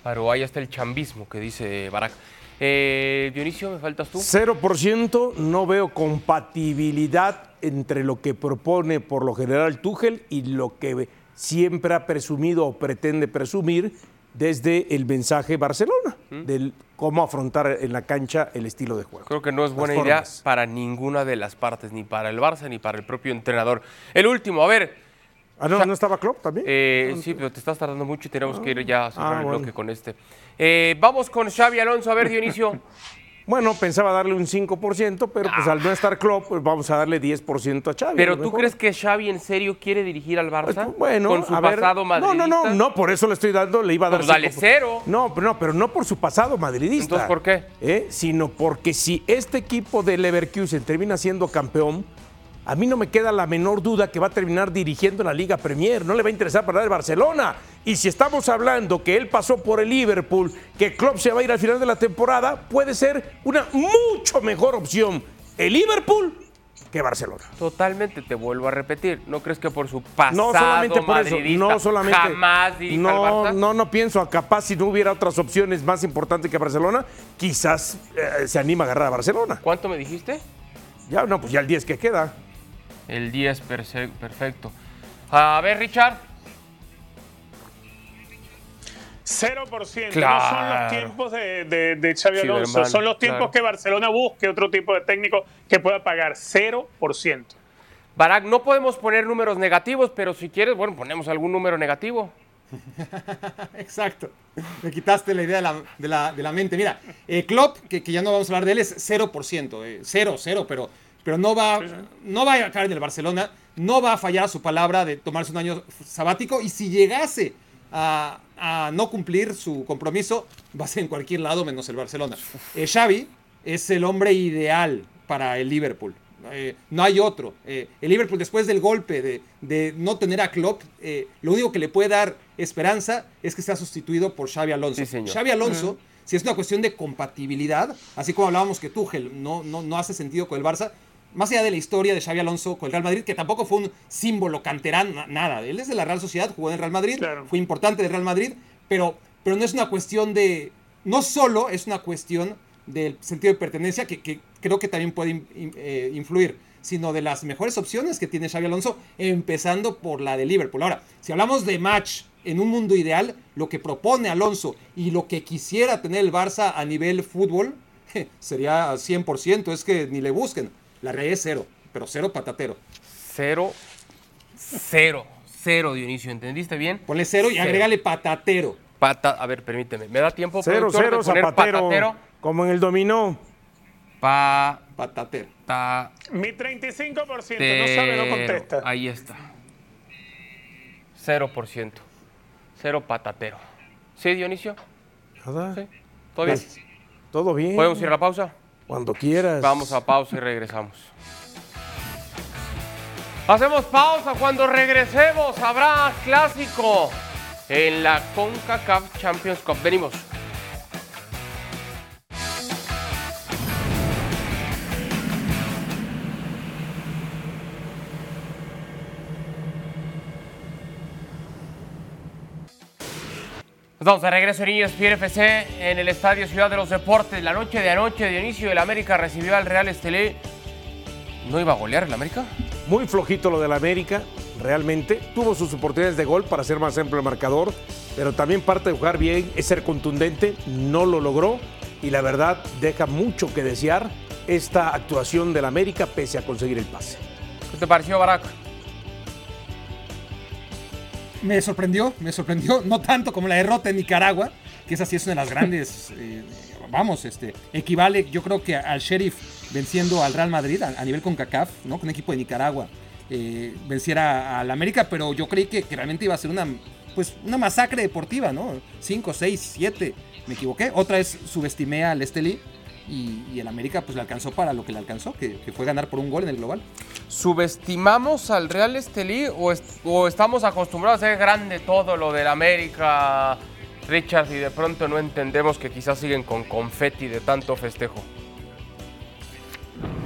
Pero ahí está el chambismo que dice Barak. Eh, Dionisio, ¿me faltas tú? 0% no veo compatibilidad entre lo que propone por lo general Tuchel y lo que siempre ha presumido o pretende presumir desde el mensaje Barcelona, del cómo afrontar en la cancha el estilo de juego. Creo que no es buena idea para ninguna de las partes, ni para el Barça ni para el propio entrenador. El último, a ver. Ah, no, ¿no estaba Klopp también? eh, sí, pero te estás tardando mucho y tenemos que ir ya a cerrar Ah, el bueno. bloque con este. Eh, vamos con Xavi Alonso. A ver, Dionisio. Bueno, pensaba darle un 5%, pero pues al no estar Klopp, pues vamos a darle 10% a Xavi. Pero ¿tú crees que Xavi en serio quiere dirigir al Barça? Pues, Bueno, con su a ver, pasado madridista. No, no, no, no, por eso le estoy dando, le iba a dar Pues dale cero. No, pero no, pero no por su pasado madridista. Entonces, ¿por qué? ¿Eh? Sino porque si este equipo de Leverkusen termina siendo campeón, a mí no me queda la menor duda que va a terminar dirigiendo la Liga Premier. No le va a interesar para el Barcelona. Y si estamos hablando que él pasó por el Liverpool, que Klopp se va a ir al final de la temporada, puede ser una mucho mejor opción el Liverpool que Barcelona. Totalmente, te vuelvo a repetir. ¿No crees que por su pasado No solamente por eso, no solamente. jamás al no, Barça? no, no pienso, capaz si no hubiera otras opciones más importantes que Barcelona, quizás eh, se anima a agarrar a Barcelona. ¿Cuánto me dijiste? Ya, no, pues ya el 10 que queda. El 10, perse- perfecto. A ver, Richard. 0%. Claro. No son los tiempos de, de, de Xavi Sí, Alonso. hermano, son los tiempos claro. que Barcelona busque otro tipo de técnico que pueda pagar 0%. Barak, no podemos poner números negativos, pero si quieres, bueno, ponemos algún número negativo. Exacto. Me quitaste la idea de la, de la- de la mente. Mira, eh, Klopp, que, que ya no vamos a hablar de él, es 0%. eh, cero, cero, pero, pero no, va, no va a caer en el Barcelona. No va a fallar a su palabra de tomarse un año sabático. Y si llegase a, a no cumplir su compromiso, va a ser en cualquier lado menos el Barcelona. Eh, Xavi es el hombre ideal para el Liverpool. Eh, no hay otro. Eh, el Liverpool, después del golpe de, de no tener a Klopp, eh, lo único que le puede dar esperanza es que sea sustituido por Xavi Alonso. Sí. Xavi Alonso, si es una cuestión de compatibilidad, así como hablábamos que Tuchel no, no, no hace sentido con el Barça, más allá de la historia de Xavi Alonso con el Real Madrid, que tampoco fue un símbolo canterano, na- nada. Él es de la Real Sociedad, jugó en el Real Madrid, Claro. fue importante del Real Madrid, pero, pero no es una cuestión de. No solo es una cuestión del sentido de pertenencia, que, que creo que también puede in- in- eh, influir, sino de las mejores opciones que tiene Xavi Alonso, empezando por la de Liverpool. Ahora, si hablamos de match en un mundo ideal, lo que propone Alonso y lo que quisiera tener el Barça a nivel fútbol sería 100%, es que ni le busquen. La realidad es cero, pero cero patatero. Cero, cero, cero, Dionisio. ¿Entendiste bien? Ponle cero y Cero. agrégale patatero. Pata, a ver, permíteme. ¿Me da tiempo, Cero, cero, de poner zapatero. patatero? Como en el dominó. Pa, Patatero. ta, Mi 35% no tero. sabe, no contesta. Ahí está. Cero por ciento. Cero patatero. ¿Sí, Dionisio? Nada. Sí. ¿Todo bien? Todo bien. ¿Podemos ir a la pausa? Cuando quieras. Vamos a pausa y regresamos. Hacemos pausa cuando regresemos. Habrá clásico en la CONCACAF Champions Cup. Venimos. Estamos de regreso en ESPN FC en el Estadio Ciudad de los Deportes. La noche de anoche, Dionisio del América recibió al Real Estelí. ¿No iba a golear el América? Muy flojito lo del América, realmente. Tuvo sus oportunidades de gol para ser más amplio el marcador, pero también parte de jugar bien es ser contundente. No lo logró y la verdad deja mucho que desear esta actuación del América pese a conseguir el pase. ¿Qué te pareció, Barak? Me sorprendió, me sorprendió, no tanto como la derrota en Nicaragua, que esa sí es una de las grandes, eh, vamos, este, equivale yo creo que al Sheriff venciendo al Real Madrid a, nivel con CACAF, ¿no? Con equipo de Nicaragua, eh, venciera al América, pero yo creí que, que realmente iba a ser una, pues, una masacre deportiva, ¿no? 5, 6, 7, me equivoqué. Otra vez subestimé al Esteli y, y el América pues le alcanzó para lo que le alcanzó, que, que fue ganar por un gol en el global. ¿Subestimamos al Real Estelí o, est- o estamos acostumbrados a ser grande todo lo del América, Richard, y de pronto no entendemos que quizás siguen con confeti de tanto festejo?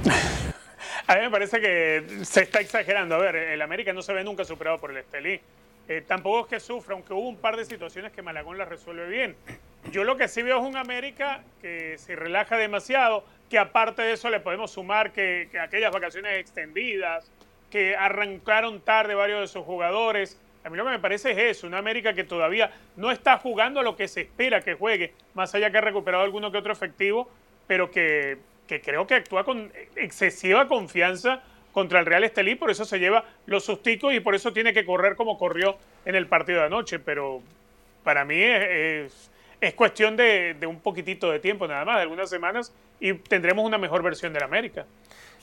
A mí me parece que se está exagerando. A ver, el América no se ve nunca superado por el Estelí. Eh, tampoco es que sufra, aunque hubo un par de situaciones que Malagón las resuelve bien. Yo lo que sí veo es un América que se relaja demasiado, que aparte de eso le podemos sumar que, que aquellas vacaciones extendidas, que arrancaron tarde varios de sus jugadores. A mí lo que me parece es eso, una América que todavía no está jugando lo que se espera que juegue, más allá que ha recuperado alguno que otro efectivo, pero que, creo que actúa con excesiva confianza contra el Real Estelí, por eso se lleva los susticos y por eso tiene que correr como corrió en el partido de anoche, pero para mí es- es cuestión de, de un poquitito de tiempo nada más, de algunas semanas, y tendremos una mejor versión del América.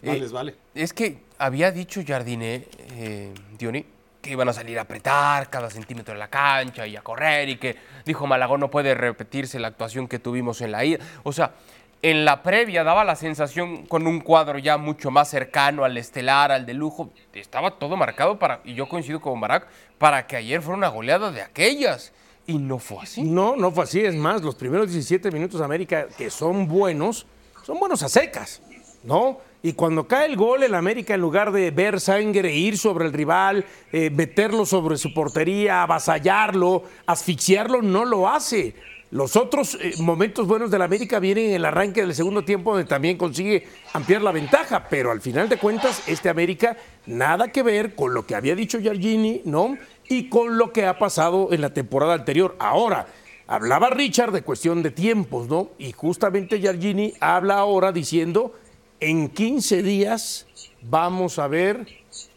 Eh, les vale. Es que había dicho Jardiné, eh, Diony, que iban a salir a apretar cada centímetro de la cancha y a correr y que dijo Malagón no puede repetirse la actuación que tuvimos en la ida. O sea, en la previa daba la sensación con un cuadro ya mucho más cercano al estelar, al de lujo. Estaba todo marcado para, y yo coincido con Barak, para que ayer fuera una goleada de aquellas. Y no fue así. No, no fue así. Es más, los primeros 17 minutos de América, que son buenos, son buenos a secas, ¿no? Y cuando cae el gol, el América, en lugar de ver sangre, ir sobre el rival, eh, meterlo sobre su portería, avasallarlo, asfixiarlo, no lo hace. Los otros eh, momentos buenos del América vienen en el arranque del segundo tiempo, donde también consigue ampliar la ventaja, pero al final de cuentas, este América nada que ver con lo que había dicho Giorgini, ¿no? Y con lo que ha pasado en la temporada anterior. Ahora, hablaba Richard de cuestión de tiempos, ¿no? Y justamente Giorgini habla ahora diciendo, en 15 días vamos a ver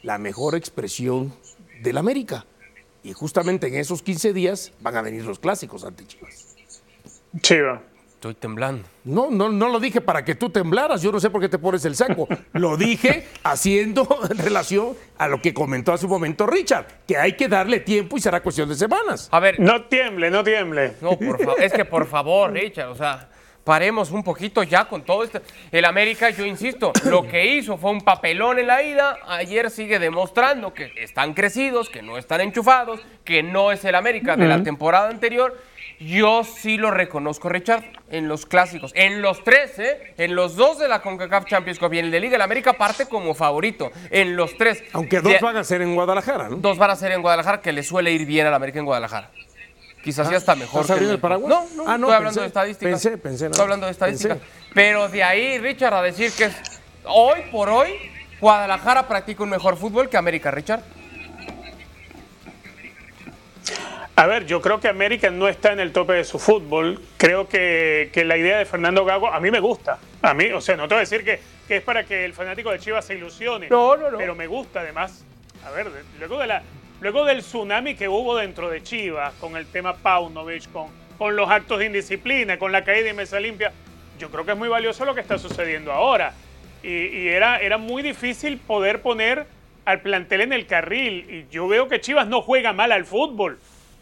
la mejor expresión del América. Y justamente en esos 15 días van a venir los clásicos ante Chivas. Chiva. Estoy temblando. No, no, no lo dije para que tú temblaras, yo no sé por qué te pones el saco. Lo dije haciendo relación a lo que comentó hace un momento Richard, que hay que darle tiempo y será cuestión de semanas. A ver, No tiemble, no tiemble. No, por favor. Es que por favor, Richard, o sea, paremos un poquito ya con todo esto. El América, yo insisto, lo que hizo fue un papelón en la ida. Ayer sigue demostrando que están crecidos, que no están enchufados, que no es el América de la temporada anterior. Yo sí lo reconozco, Richard, en los clásicos. En los tres, ¿eh? En los dos de la CONCACAF Champions Cup y en el de Liga, el América parte como favorito. En los tres. Aunque dos De- van a ser en Guadalajara, ¿no? Dos van a ser en Guadalajara, que le suele ir bien al América en Guadalajara. Quizás ya está mejor. ¿estás abriendo en el paraguas? No, no, Ah, no, estoy hablando pensé- de estadísticas. pensé, pensé, nada Estoy hablando de. Pensé. Pero de ahí, Richard, a decir que hoy por hoy, Guadalajara practica un mejor fútbol que América, Richard. A ver, yo creo que América no está en el tope de su fútbol. Creo que, que la idea de Fernando Gago a mí me gusta. A mí, o sea, no te voy a decir que, que es para que el fanático de Chivas se ilusione. No, no, no. Pero me gusta además. A ver, luego, de la, luego del tsunami que hubo dentro de Chivas, con el tema Paunovic, con, con los actos de indisciplina, con la caída de Mesa Limpia, yo creo que es muy valioso lo que está sucediendo ahora. Y, y era, era muy difícil poder poner al plantel en el carril. Y yo veo que Chivas no juega mal al fútbol.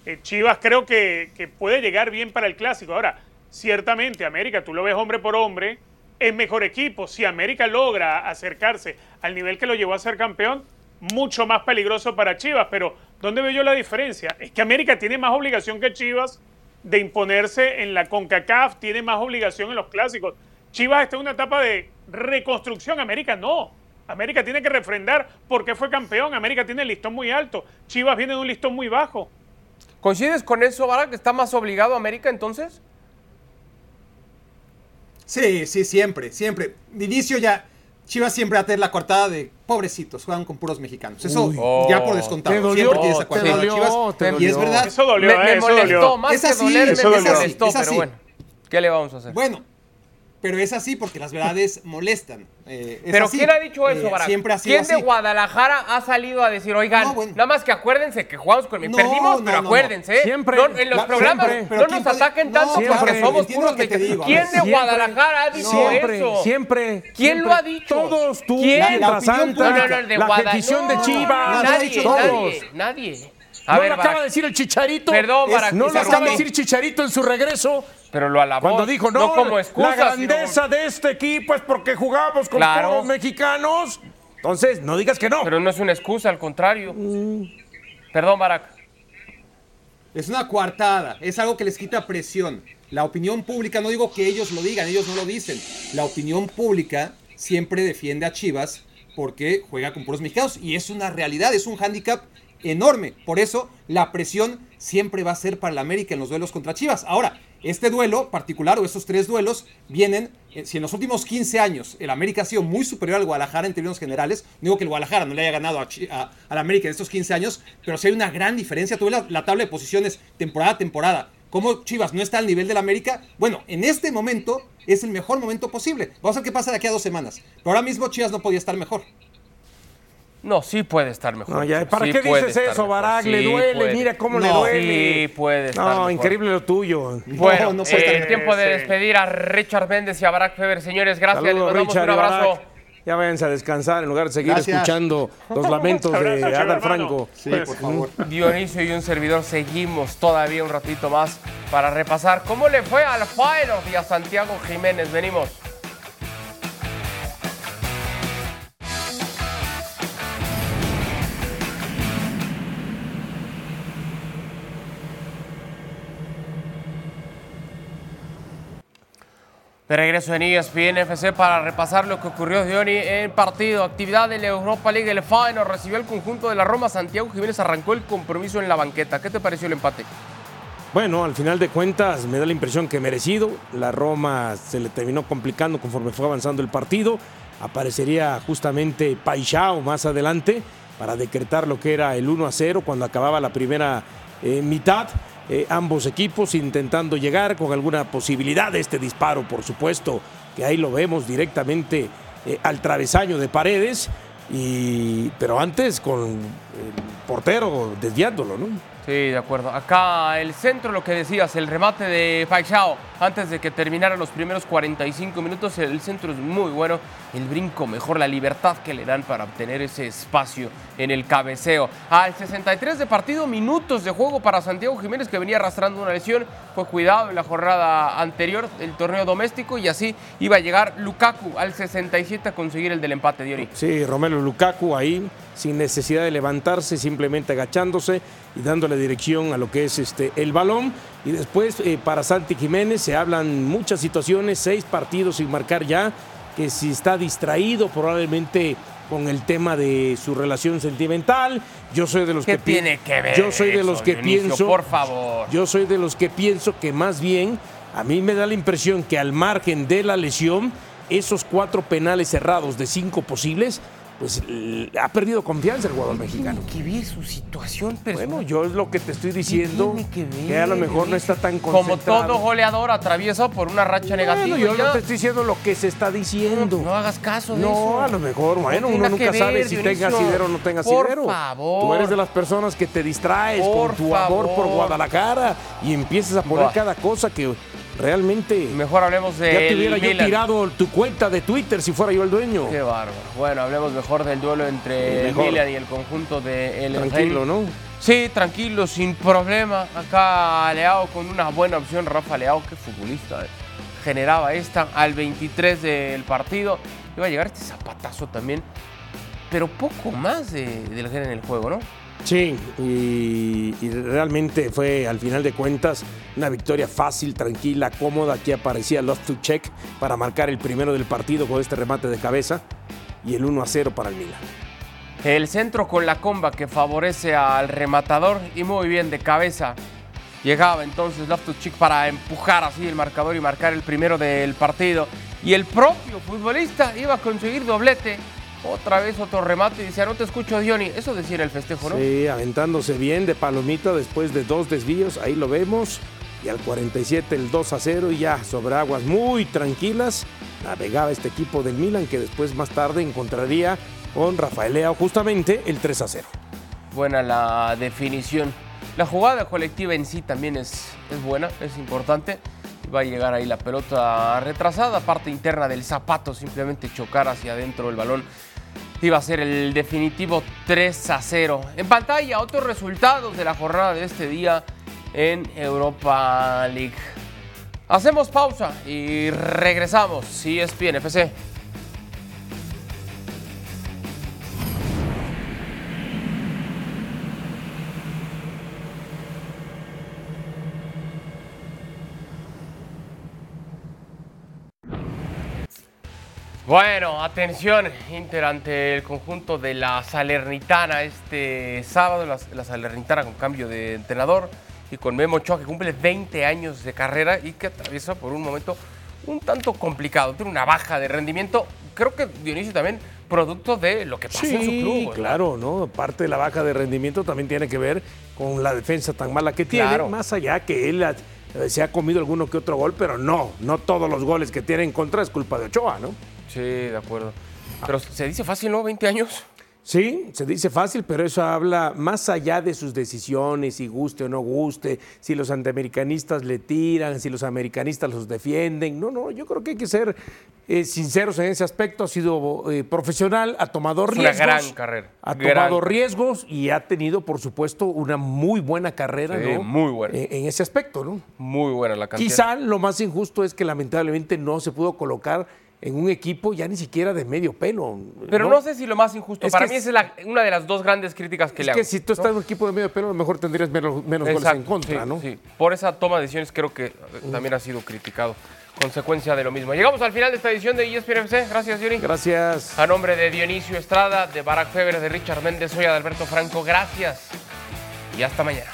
Eh, Chivas creo que, que puede llegar bien para el clásico. Ahora, ciertamente, América, tú lo ves hombre por hombre, es mejor equipo. Si América logra acercarse al nivel que lo llevó a ser campeón, mucho más peligroso para Chivas. Pero, ¿dónde veo yo la diferencia? Es que América tiene más obligación que Chivas de imponerse en la CONCACAF, tiene más obligación en los clásicos. Chivas está en una etapa de reconstrucción, América no. América tiene que refrendar porque fue campeón. América tiene el listón muy alto. Chivas viene de un listón muy bajo. ¿Coincides con eso, Vara, que está más obligado América entonces? Sí, sí, siempre, siempre. De inicio ya, Chivas siempre va a tener la coartada de pobrecitos, juegan con puros mexicanos. Eso Uy. ya Oh. por descontado. Te dolió, siempre tiene esa coartada dolió, Chivas. te y es verdad. Eso dolió, me me Eso molestó, dolió. más Es que así, dolerme, eso me dolió. molestó, Es pero así. bueno. ¿Qué le vamos a hacer? Bueno, pero es así porque las verdades molestan. Eh, es Pero así. ¿quién ha dicho eso, Eh, Barack? Siempre ha sido ¿Quién así. de Guadalajara ha salido a decir, oigan, No, bueno. nada más que acuérdense que jugamos con... No, Perdimos, no, pero no, no. acuérdense. ¿eh? Siempre. No, en los La- programas siempre. No ¿quién nos ataquen tanto porque siempre. somos puros que te digo, ¿Quién de Siempre. Guadalajara ha dicho Siempre, eso? siempre. ¿Quién siempre. lo ha dicho? Todos, tú, ¿Quién? la La Santa. No, no, no, el de la Guadalajara. petición de No, Chivas, Nadie, todos. nadie, nadie. A ¿No ver, lo acaba de decir el Chicharito? Perdón, Es- Barack, ¿No lo acaba de decir Chicharito en su regreso? Pero lo alabó. Cuando dijo, no, como excusa, la grandeza de este equipo es porque jugamos con Claro. todos los mexicanos. Entonces, no digas que no. Pero no es una excusa, al contrario. Perdón, Barack. Es una coartada, es algo que les quita presión. La opinión pública, no digo que ellos lo digan, ellos no lo dicen. La opinión pública siempre defiende a Chivas porque juega con puros mexicanos y es una realidad, es un hándicap enorme. Por eso la presión siempre va a ser para la América en los duelos contra Chivas. Ahora, este duelo particular o estos tres duelos vienen, eh, si en los últimos 15 años el América ha sido muy superior al Guadalajara en términos generales, no digo que el Guadalajara no le haya ganado a, Chi- a- al América en estos 15 años, pero sí hay una gran diferencia. Tuve la, la tabla de posiciones temporada a temporada. ¿Cómo Chivas no está al nivel del América? Bueno, en este momento es el mejor momento posible. Vamos a ver qué pasa de aquí a dos semanas. Pero ahora mismo Chivas no podía estar mejor. No, sí puede estar mejor. No, ya, ¿Para Sí qué dices estar eso, Barak? le duele, puede. mira cómo le No, duele. Sí puede estar No, mejor. increíble lo tuyo. Bueno, No, no puede estar eh, mejor. tiempo de despedir a Richard Méndez y a Barack Feber. Señores, gracias. Les Saludos, mandamos Richard un abrazo. Barak. Ya váyanse a descansar en lugar de seguir Gracias. escuchando los lamentos de Adal. Franco. Sí, por favor. Dionisio y un servidor seguimos todavía un ratito más para repasar cómo le fue al Fire y a Santiago Jiménez. Venimos. De regreso en ESPN FC para repasar lo que ocurrió Diony en partido. Actividad de la Europa League, el Feyenoord recibió el conjunto de la Roma. Santiago Jiménez arrancó el compromiso en la banqueta. ¿Qué te pareció el empate? Bueno, al final de cuentas me da la impresión que merecido. La Roma se le terminó complicando conforme fue avanzando el partido. Aparecería justamente Paixao más adelante para decretar lo que era el 1 a 0 cuando acababa la primera eh, mitad. Eh, ambos equipos intentando llegar con alguna posibilidad de este disparo, por supuesto, que ahí lo vemos directamente eh, al travesaño de paredes. Y, pero antes con el portero desviándolo, ¿no? Sí, de acuerdo. Acá el centro, lo que decías, el remate de Paixao antes de que terminaran los primeros 45 minutos. El centro es muy bueno. El brinco mejor, la libertad que le dan para obtener ese espacio en el cabeceo. Al 63 de partido, minutos de juego para Santiago Jiménez que venía arrastrando una lesión. Fue cuidado en la jornada anterior del torneo doméstico y así iba a llegar Lukaku al 67 a conseguir el del empate de. Sí, Romelu Lukaku ahí, sin necesidad de levantarse, simplemente agachándose y dándole dirección a lo que es este, el balón. Y después, eh, para Santi Jiménez, se hablan muchas situaciones, seis partidos sin marcar ya, que si está distraído probablemente con el tema de su relación sentimental. Yo soy de los ¿Qué que tiene que ver Yo soy de eso, los que Dionisio? pienso. Por favor. Yo soy de los que pienso que más bien a mí me da la impresión que al margen de la lesión, esos cuatro penales cerrados de cinco posibles, pues ha perdido confianza el jugador mexicano. que ver su situación personal. Bueno, yo es lo que te estoy diciendo, tiene que ver, que a lo mejor no está tan Como concentrado. todo goleador atraviesa por una racha negativa. Bueno, yo ya. no te estoy diciendo lo que se está diciendo. No hagas caso de No, eso. a lo mejor, bueno, tiene uno nunca sabe si tenga asidero o no tenga Por favor. Tú eres de las personas que te distraes Por con tu amor por. Guadalajara y empiezas a poner cada cosa que realmente Mejor hablemos de. ya te hubiera yo tirado tu cuenta de Twitter si fuera yo el dueño. Qué bárbaro. Bueno, hablemos mejor del duelo entre el. Milan y el conjunto de el Tranquilo. ¿no? Sí, tranquilo, sin problema. Acá Leao con una buena opción. Rafa Leao, qué futbolista. eh. Generaba esta al 23 del partido. Iba a llegar este zapatazo también. Pero poco más de, del en el juego, ¿no? Sí, y, realmente fue al final de cuentas una victoria fácil, tranquila, cómoda. Aquí aparecía Love to Check para marcar el primero del partido con este remate de cabeza y el 1 a 0 para el Milan. El centro con la comba que favorece al rematador y muy bien de cabeza. Llegaba entonces Loftus-Cheek para empujar así el marcador y marcar el primero del partido. Y el propio futbolista iba a conseguir doblete. Otra vez otro remate y decía, no te escucho, Diony. Eso decía en el festejo, ¿no? Sí, aventándose bien de palomita después de dos desvíos, ahí lo vemos. y al 47 el 2 a 0 y ya sobre aguas muy tranquilas navegaba este equipo del Milan que después más tarde encontraría con Rafael Leao justamente el 3 a 0. Buena la definición. La jugada colectiva en sí también es, es buena, es importante. Va a llegar ahí la pelota retrasada, parte interna del zapato, simplemente chocar hacia adentro el balón. Iba a ser el definitivo 3 a 0. En pantalla, otros resultados de la jornada de este día en Europa League. Hacemos pausa y regresamos. Si es FC. Bueno, atención, Inter ante el conjunto de la Salernitana este sábado, la, la Salernitana con cambio de entrenador y con Memo Ochoa que cumple 20 años de carrera y que atraviesa por un momento un tanto complicado, tiene una baja de rendimiento, creo que Dionisio también producto de lo que pasa en su club. ¿verdad? claro, ¿no? Parte de la baja de rendimiento también tiene que ver con la defensa tan mala que tiene, Claro. más allá que él eh, se ha comido alguno que otro gol, pero no, no todos los goles que tiene en contra es culpa de Ochoa, ¿no? Sí, de acuerdo. Pero se dice fácil, ¿no? 20 años. Sí, se dice fácil, pero eso habla más allá de sus decisiones, si guste o no guste, si los antiamericanistas le tiran, si los americanistas los defienden. No, no, yo creo que hay que ser eh, sinceros en ese aspecto. Ha sido eh, profesional, ha tomado Es una riesgos. gran carrera, Ha gran tomado carrera. riesgos y ha tenido, por supuesto, una muy buena carrera, Sí, ¿no? muy buena. Eh, en ese aspecto, ¿no? Muy buena la cantidad. Quizá lo más injusto es que lamentablemente no se pudo colocar en un equipo ya ni siquiera de medio pelo. Pero no, sé si lo más injusto. Es Para mí es- es la- una de las dos grandes críticas que Es le hago. que si tú estás en un equipo de medio pelo, a lo mejor tendrías menos, menos goles en contra, sí, ¿no? sí. Por esa toma de decisiones creo que también ha sido criticado. Consecuencia de lo mismo. Llegamos al final de esta edición de ESPN FC. Gracias, Yuri. Gracias. A nombre de Dionisio Estrada, de Barack Feber, de Richard Méndez, soy Adalberto Franco. Gracias y hasta mañana.